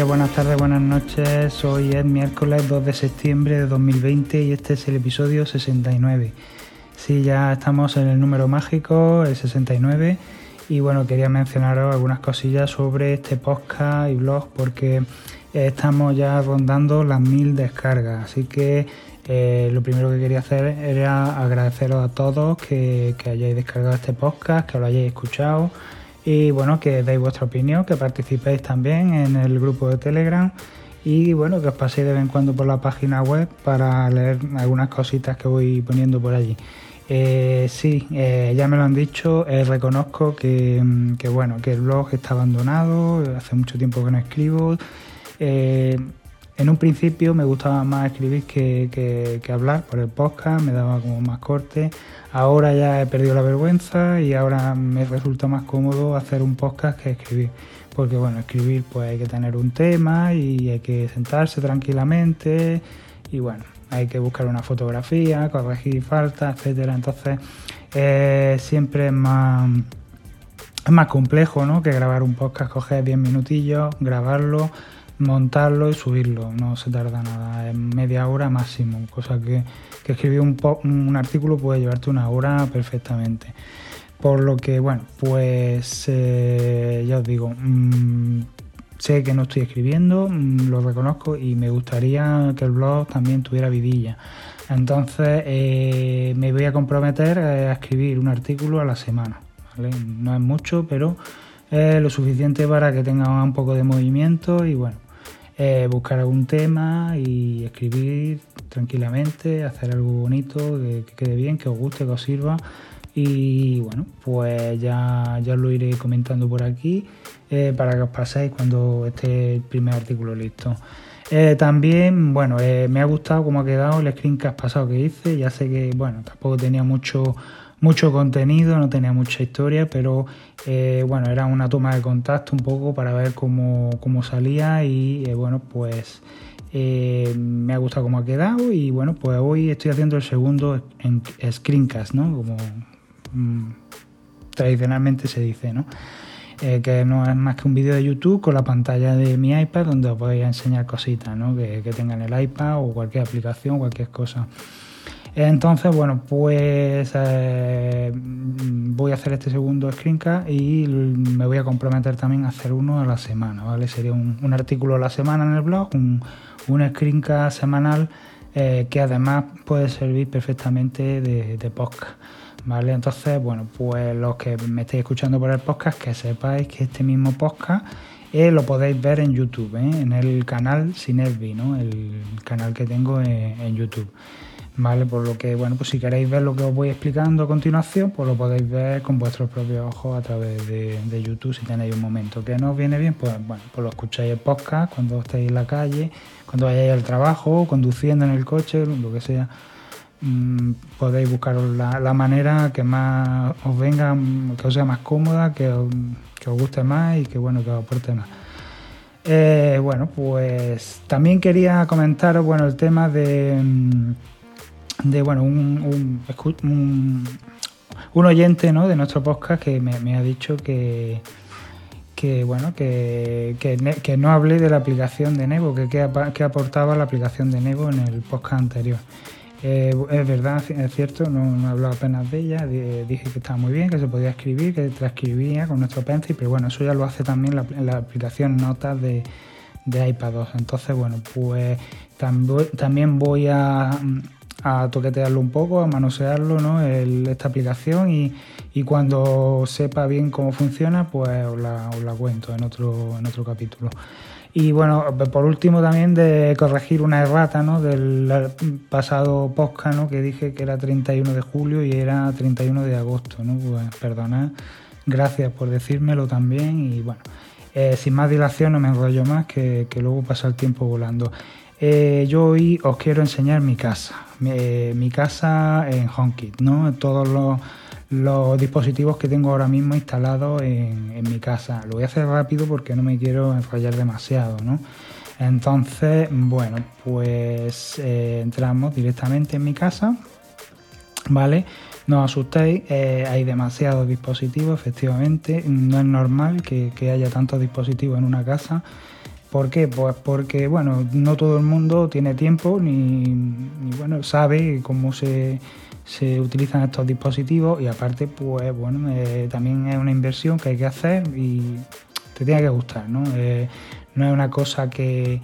buenas tardes, buenas noches. Hoy es miércoles 2 de septiembre de 2020 y este es el episodio 69. Sí, ya estamos en el número mágico, el 69. Y bueno, quería mencionaros algunas cosillas sobre este podcast y blog porque estamos ya rondando las mil descargas. Así que eh, lo primero que quería hacer era agradeceros a todos que, que hayáis descargado este podcast, que lo hayáis escuchado y bueno, que deis vuestra opinión, que participéis también en el grupo de Telegram y bueno, que os paséis de vez en cuando por la página web para leer algunas cositas que voy poniendo por allí. Eh, sí, eh, ya me lo han dicho, eh, reconozco que, que, bueno, que el blog está abandonado, hace mucho tiempo que no escribo. En un principio me gustaba más escribir que, hablar por el podcast, me daba como más corte. Ahora ya he perdido la vergüenza y ahora me resulta más cómodo hacer un podcast que escribir. Porque bueno, escribir pues hay que tener un tema y hay que sentarse tranquilamente y bueno, hay que buscar una fotografía, corregir faltas, etcétera. Entonces eh, siempre es más, es más complejo ¿no? que grabar un podcast, coger 10 minutillos, grabarlo montarlo y subirlo. No se tarda nada, es media hora máximo, cosa que, que escribir un, un artículo puede llevarte una hora perfectamente. Por lo que, bueno, pues eh, ya os digo, mm, sé que no estoy escribiendo, mm, lo reconozco y me gustaría que el blog también tuviera vidilla. Entonces eh, me voy a comprometer a escribir un artículo a la semana. No es mucho, pero es lo suficiente para que tenga un poco de movimiento y bueno, eh, buscar algún tema y escribir tranquilamente, hacer algo bonito, que, quede bien, que os guste, que os sirva. Y bueno, pues ya, ya lo iré comentando por aquí eh, para que os paséis cuando esté el primer artículo listo. Eh, también, bueno, me ha gustado cómo ha quedado el screencast pasado que hice. Ya sé que, bueno, tampoco tenía mucho mucho contenido, no tenía mucha historia, pero eh, bueno, era una toma de contacto un poco para ver cómo, salía y eh, bueno, pues eh, me ha gustado cómo ha quedado y bueno, pues hoy estoy haciendo el segundo en screencast, ¿no? Como mm, tradicionalmente se dice, ¿no? que no es más que un vídeo de YouTube con la pantalla de mi iPad donde os voy a enseñar cositas, ¿no? Que, que tengan el iPad o cualquier aplicación, cualquier cosa. Entonces, bueno, pues eh, voy a hacer este segundo screencast y me voy a comprometer también a hacer uno a la semana, ¿vale? Sería un, artículo a la semana en el blog, un, un screencast semanal eh, que además puede servir perfectamente de, podcast. ¿Vale? Entonces, bueno, pues los que me estéis escuchando por el podcast, que sepáis que este mismo podcast eh, lo podéis ver en YouTube, en el canal Sinervi, ¿no? el canal que tengo en YouTube. ¿Vale? Por lo que, bueno, pues si queréis ver lo que os voy explicando a continuación, pues lo podéis ver con vuestros propios ojos a través de, YouTube si tenéis un momento. Que no os viene bien, pues bueno, pues lo escucháis en podcast cuando estéis en la calle, cuando vayáis al trabajo, conduciendo en el coche, lo que sea. Mm, podéis buscar la, manera que más os venga, que os sea más cómoda, que os, guste más y que bueno, que os aporte más. Eh, bueno, pues también quería comentaros bueno, el tema de, mm, de bueno, un, un, oyente ¿no? de nuestro podcast que me, ha dicho que, que bueno que, que, no hablé de la aplicación de Nevo, que, que, aportaba la aplicación de Nevo en el podcast anterior. Eh, es verdad, es cierto, no, he hablado apenas de ella, dije que estaba muy bien, que se podía escribir, que transcribía con nuestro Pencil, pero bueno, eso ya lo hace también la, la aplicación Notas de, de iPad 2. Entonces, bueno, pues también voy a, a toquetearlo un poco, a manosearlo, ¿no? esta aplicación y, cuando sepa bien cómo funciona, pues os la, cuento en otro, en otro capítulo. Y bueno, por último también de corregir una errata ¿no? del pasado podcast ¿no? que dije que era 31 de julio y era 31 de agosto. ¿no? Pues perdonad, gracias por decírmelo también y bueno, eh, sin más dilación no me enrollo más que, que luego pasa el tiempo volando. Eh, yo hoy os quiero enseñar mi casa, mi, casa en HomeKit, ¿no? Todos los, dispositivos que tengo ahora mismo instalados en, mi casa. Lo voy a hacer rápido porque no me quiero enrollar demasiado, ¿no? Entonces, bueno, pues eh, entramos directamente en mi casa, ¿vale? No os asustéis, eh, hay demasiados dispositivos, efectivamente. No es normal que, que haya tantos dispositivos en una casa. ¿Por qué? Pues porque, bueno, no todo el mundo tiene tiempo ni, bueno, sabe cómo se, utilizan estos dispositivos y aparte, pues bueno, eh, también es una inversión que hay que hacer y te tiene que gustar, ¿no? Eh, no es una cosa que,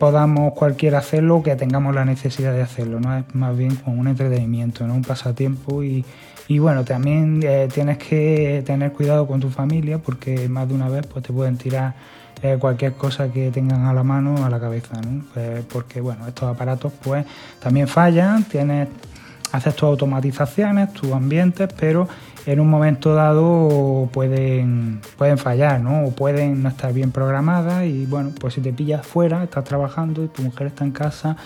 podamos cualquiera hacerlo o que tengamos la necesidad de hacerlo, ¿no? Es más bien como un entretenimiento, ¿no? Un pasatiempo y, y bueno, también eh, tienes que tener cuidado con tu familia porque más de una vez pues, te pueden tirar cualquier cosa que tengan a la mano a la cabeza, ¿no? Pues, porque bueno, estos aparatos pues también fallan, tienes, haces tus automatizaciones, tus ambientes, pero en un momento dado pueden, pueden fallar, ¿no? O pueden no estar bien programadas y bueno, pues si te pillas fuera, estás trabajando y tu mujer está en casa,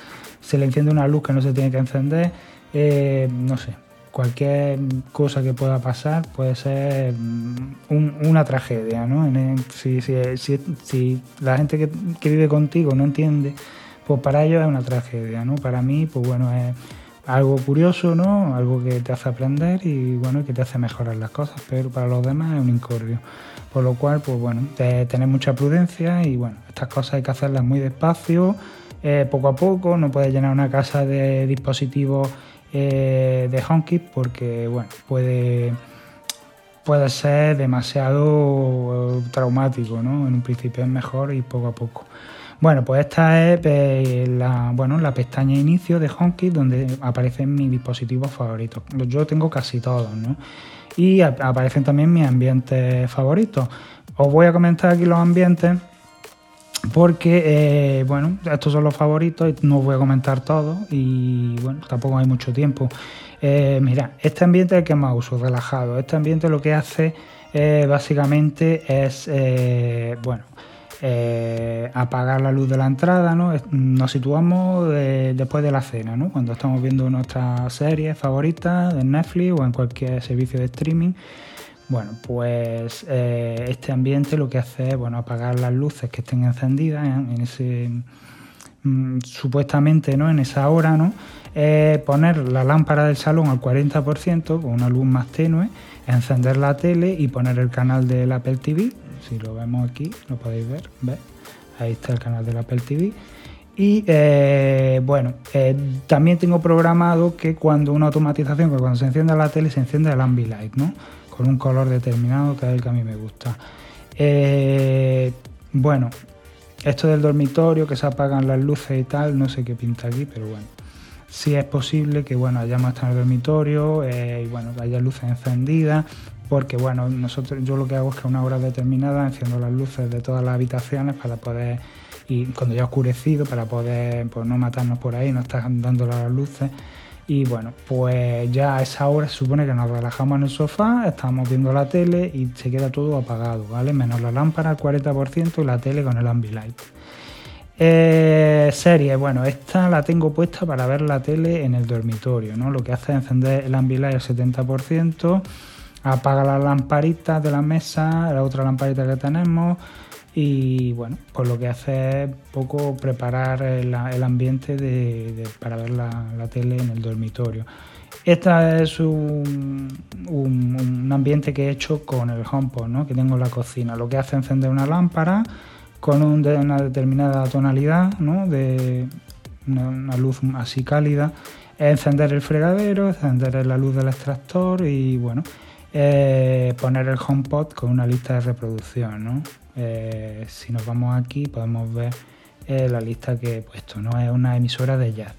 se le enciende una luz que no se tiene que encender, eh, no sé, cualquier cosa que pueda pasar puede ser mm, una tragedia, ¿no? Si, la gente que, que, vive contigo no entiende, pues para ellos es una tragedia, ¿no? Para mí, pues bueno, es algo curioso, ¿no? Algo que te hace aprender y bueno, que te hace mejorar las cosas, pero para los demás es un incordio. Por lo cual, pues bueno, tener mucha prudencia y bueno, estas cosas hay que hacerlas muy despacio, eh, poco a poco, no puedes llenar una casa de dispositivos eh, de HomeKit porque bueno, puede, puede ser demasiado traumático, ¿no? En un principio es mejor y poco a poco. Bueno, pues esta es eh, la, bueno, la pestaña inicio de HomeKit donde aparecen mis dispositivos favoritos. Yo tengo casi todos. Y aparecen también mis ambientes favoritos. Os voy a comentar aquí los ambientes porque, eh, bueno, estos son los favoritos y no voy a comentar todos y, bueno, tampoco hay mucho tiempo. Eh, mira, este ambiente es el que más uso, relajado. Este ambiente lo que hace básicamente es, bueno, eh, apagar la luz de la entrada, ¿no? Nos situamos eh, después de la cena, ¿no? Cuando estamos viendo nuestras series favoritas en Netflix o en cualquier servicio de streaming. Bueno, pues eh, este ambiente lo que hace es bueno, apagar las luces que estén encendidas en, ese mm, supuestamente ¿no? en esa hora, ¿no? poner la lámpara del salón al 40% con una luz más tenue, encender la tele y poner el canal del Apple TV si lo vemos aquí, lo podéis ver, Ahí está el canal del Apple TV. Y eh, bueno, eh, también tengo programado que cuando una automatización, que cuando se encienda la tele, se enciende el Ambilight, ¿no? Con un color determinado que es el que a mí me gusta. Eh, bueno, esto del dormitorio, que se apagan las luces y tal, no sé qué pinta aquí, pero bueno. Sí es posible que bueno, hayamos estado en el dormitorio y bueno, haya luces encendidas porque bueno, nosotros yo lo que hago es que a una hora determinada enciendo las luces de todas las habitaciones para poder, y cuando ya ha oscurecido, para poder pues, no matarnos por ahí, no estar dando las luces. Y bueno, pues ya a esa hora se supone que nos relajamos en el sofá, estamos viendo la tele y se queda todo apagado, ¿vale? Menos la lámpara al 40% y la tele con el Ambilight. Eh, serie, bueno, esta la tengo puesta para ver la tele en el dormitorio, ¿no? Lo que hace es encender el Ambilight al 70%, apaga la lamparita de la mesa, la otra lamparita que tenemos y bueno, pues lo que hace es poco preparar el, ambiente para ver la, tele en el dormitorio. Este es un, ambiente que he hecho con el HomePod, ¿no? que tengo en la cocina. Lo que hace es encender una lámpara con una determinada tonalidad, ¿no? de una, luz así cálida, encender el fregadero, encender la luz del extractor y bueno, poner el HomePod con una lista de reproducción. Eh, si nos vamos aquí podemos ver eh, la lista que he puesto. ¿no? Es una emisora de jazz,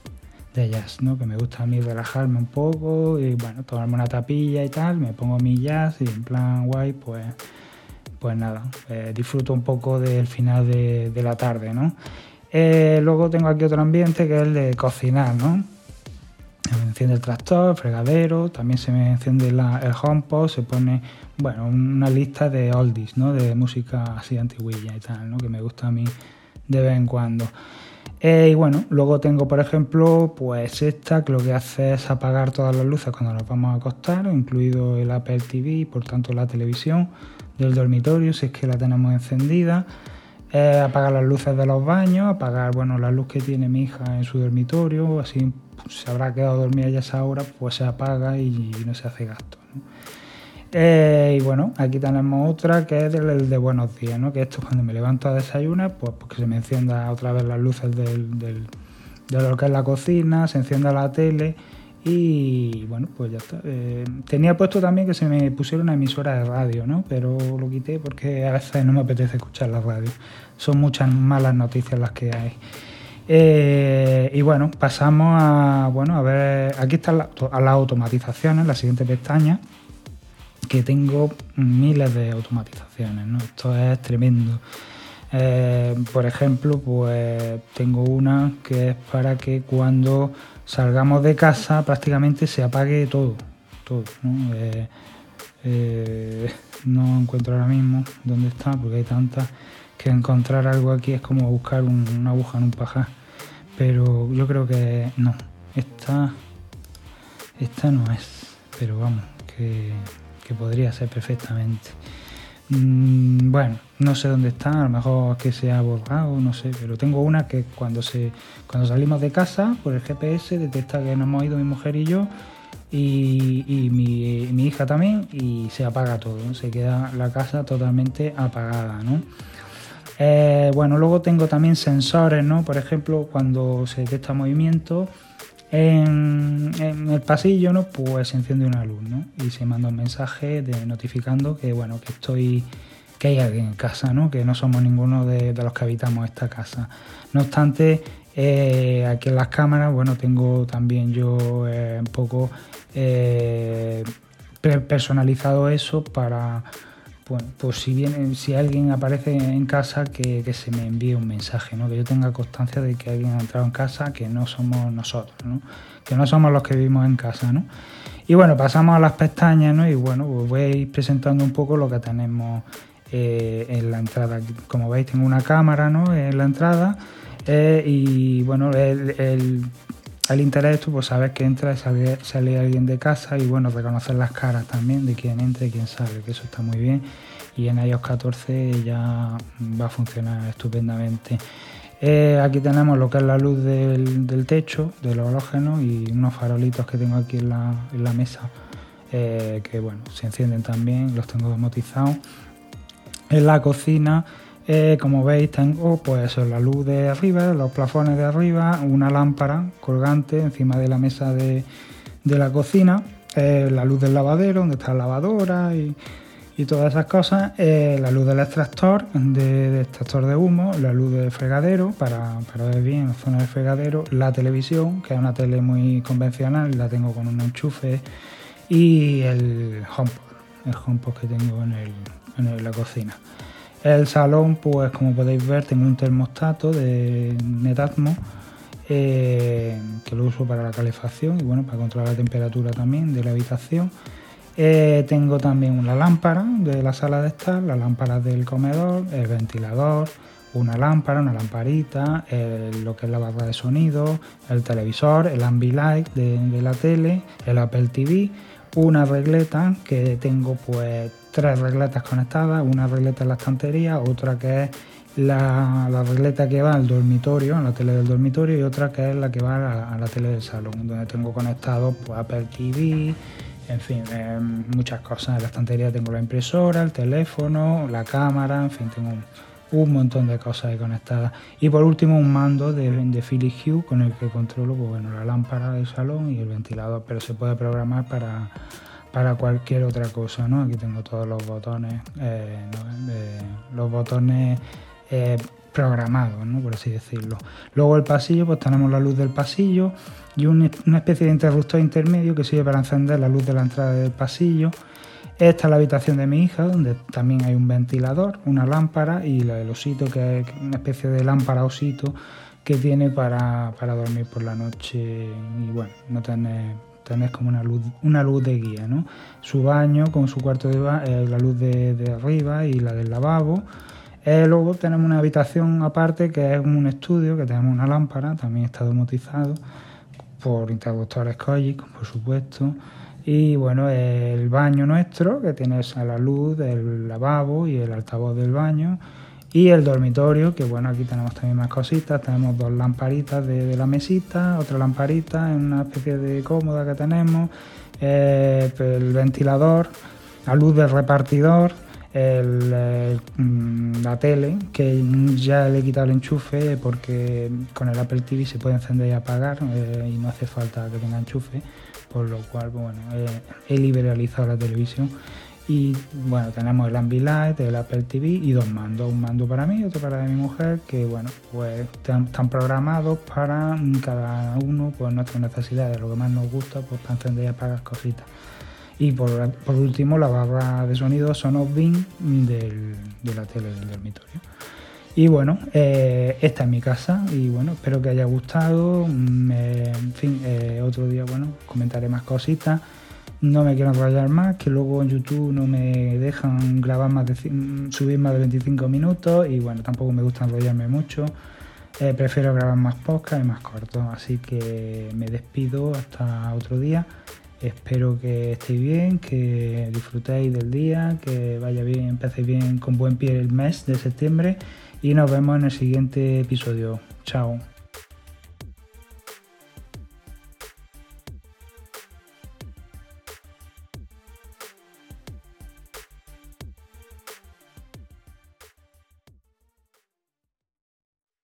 de jazz, ¿no? que me gusta a mí relajarme un poco y bueno, tomarme una tapilla y tal, me pongo mi jazz y en plan guay, pues, pues nada, disfruto un poco del final de, de la tarde. ¿no? luego tengo aquí otro ambiente que es el de cocinar, ¿no? Enciende el tractor, fregadero, también se me enciende el HomePod, se pone, bueno, una lista de oldies, ¿no? De música así antiguilla y tal, ¿no? Que me gusta a mí de vez en cuando. Eh, y bueno, luego tengo, por ejemplo, pues esta que lo que hace es apagar todas las luces cuando nos vamos a acostar, incluido el Apple TV, por tanto la televisión del dormitorio, si es que la tenemos encendida. Eh, apagar las luces de los baños, apagar, bueno, la luz que tiene mi hija en su dormitorio, así se habrá quedado dormida ya esa hora, pues se apaga y no se hace gasto. Eh, y bueno, aquí tenemos otra que es el de buenos días, ¿no? Que esto cuando me levanto a desayunar, pues, pues que se me encienda otra vez las luces del, de lo que es la cocina, se encienda la tele y bueno, pues ya está. Eh, tenía puesto también que se me pusiera una emisora de radio, ¿no? Pero lo quité porque a veces no me apetece escuchar la radio. Son muchas malas noticias las que hay. Eh, y bueno, pasamos a, bueno, a ver, aquí están las la automatizaciones, la siguiente pestaña, que tengo miles de automatizaciones, ¿no? Esto es tremendo. Eh, por ejemplo, pues tengo una que es para que cuando salgamos de casa prácticamente se apague todo, todo, ¿no? Eh, no encuentro ahora mismo dónde está porque hay tantas que encontrar algo aquí es como buscar una aguja en un pajar. Pero yo creo que no. Esta, esta no es. Pero vamos, que, podría ser perfectamente. Mm, bueno, no sé dónde está, a lo mejor que se ha borrado, no sé, pero tengo una que cuando se cuando salimos de casa por el GPS detecta que nos hemos ido mi mujer y yo y, mi, mi, hija también y se apaga todo, se queda la casa totalmente apagada, ¿no? Eh, bueno, luego tengo también sensores, ¿no? Por ejemplo, cuando se detecta movimiento en, el pasillo, ¿no? Pues se enciende una luz, ¿no? Y se manda un mensaje de, notificando que, bueno, que estoy que hay alguien en casa, ¿no? Que no somos ninguno de, los que habitamos esta casa. No obstante, eh, aquí en las cámaras, bueno, tengo también yo eh, un poco personalizado eso para bueno, pues si bien si alguien aparece en casa que, se me envíe un mensaje, ¿no? que yo tenga constancia de que alguien ha entrado en casa, que no somos nosotros, ¿no? que no somos los que vivimos en casa. ¿no? Y bueno, pasamos a las pestañas ¿no? y bueno, pues voy a ir presentando un poco lo que tenemos eh, en la entrada. Como veis tengo una cámara ¿no? en la entrada eh, y bueno, el al interés esto, pues sabes que entra y sale, alguien de casa y bueno, reconocer las caras también de quién entra y quién sale, que eso está muy bien. Y en iOS 14 ya va a funcionar estupendamente. Eh, aquí tenemos lo que es la luz del, techo, del halógeno y unos farolitos que tengo aquí en la, mesa, eh, que bueno, se encienden también, los tengo domotizados. En la cocina eh, como veis tengo pues la luz de arriba, los plafones de arriba, una lámpara colgante encima de la mesa de, la cocina, eh, la luz del lavadero donde está la lavadora y, todas esas cosas, eh, la luz del extractor, de, extractor de humo, la luz del fregadero para, para ver bien la zona del fregadero, la televisión, que es una tele muy convencional, la tengo con un enchufe y el HomePod, el HomePod que tengo en, en la cocina. El salón, pues como podéis ver, tengo un termostato de Netatmo eh, que lo uso para la calefacción y bueno, para controlar la temperatura también de la habitación. Eh, tengo también una lámpara de la sala de estar, la lámpara del comedor, el ventilador, una lámpara, una lamparita, lo que es la barra de sonido, el televisor, el Ambilight de, de la tele, el Apple TV, una regleta que tengo pues tres regletas conectadas, una regleta en la estantería, otra que es la, regleta que va al dormitorio, a la tele del dormitorio, y otra que es la que va a la, tele del salón, donde tengo conectado pues, Apple TV, en fin, eh, muchas cosas. En la estantería tengo la impresora, el teléfono, la cámara, en fin, tengo un, montón de cosas conectadas. Y por último un mando de, de Philips Hue con el que controlo pues, bueno, la lámpara del salón y el ventilador, pero se puede programar para para cualquier otra cosa, ¿no? Aquí tengo todos los botones, eh, los botones eh, programados, ¿no? Por así decirlo. Luego el pasillo, pues tenemos la luz del pasillo y una especie de interruptor intermedio que sirve para encender la luz de la entrada del pasillo. Esta es la habitación de mi hija, donde también hay un ventilador, una lámpara y el osito, que es una especie de lámpara osito que tiene para, para dormir por la noche y bueno, no tener tenéis como una luz, una luz de guía, ¿no? Su baño con su cuarto de eh, la luz de, arriba y la del lavabo. Eh, luego tenemos una habitación aparte que es un estudio, que tenemos una lámpara, también está domotizado por interruptores Kojic, por supuesto. Y bueno, el baño nuestro, que tiene la luz del lavabo y el altavoz del baño y el dormitorio, que bueno, aquí tenemos también más cositas, tenemos dos lamparitas de, la mesita, otra lamparita en una especie de cómoda que tenemos, eh, el ventilador la luz del repartidor, el, mm, la tele, que ya le he quitado el enchufe porque con el Apple TV se puede encender y apagar eh, y no hace falta que tenga enchufe, por lo cual bueno, he liberalizado la televisión. Y bueno, tenemos el Ambilight, el Apple TV y dos mandos, un mando para mí y otro para mi mujer, que bueno, pues están, programados para cada uno pues nuestras necesidades, lo que más nos gusta, pues para encender y apagar cositas. Y por, último, la barra de sonido Sonos Beam del, de la tele del dormitorio. Y bueno, eh, esta es mi casa y bueno, espero que haya gustado. Mm, en fin, eh, otro día, bueno, comentaré más cositas. No me quiero enrollar más, que luego en YouTube no me dejan grabar más de, subir más de 25 minutos y bueno, tampoco me gusta enrollarme mucho. prefiero grabar más podcast y más cortos, así que me despido hasta otro día. Espero que estéis bien, que disfrutéis del día, que vaya bien, empecéis bien con buen pie el mes de septiembre y nos vemos en el siguiente episodio. Chao.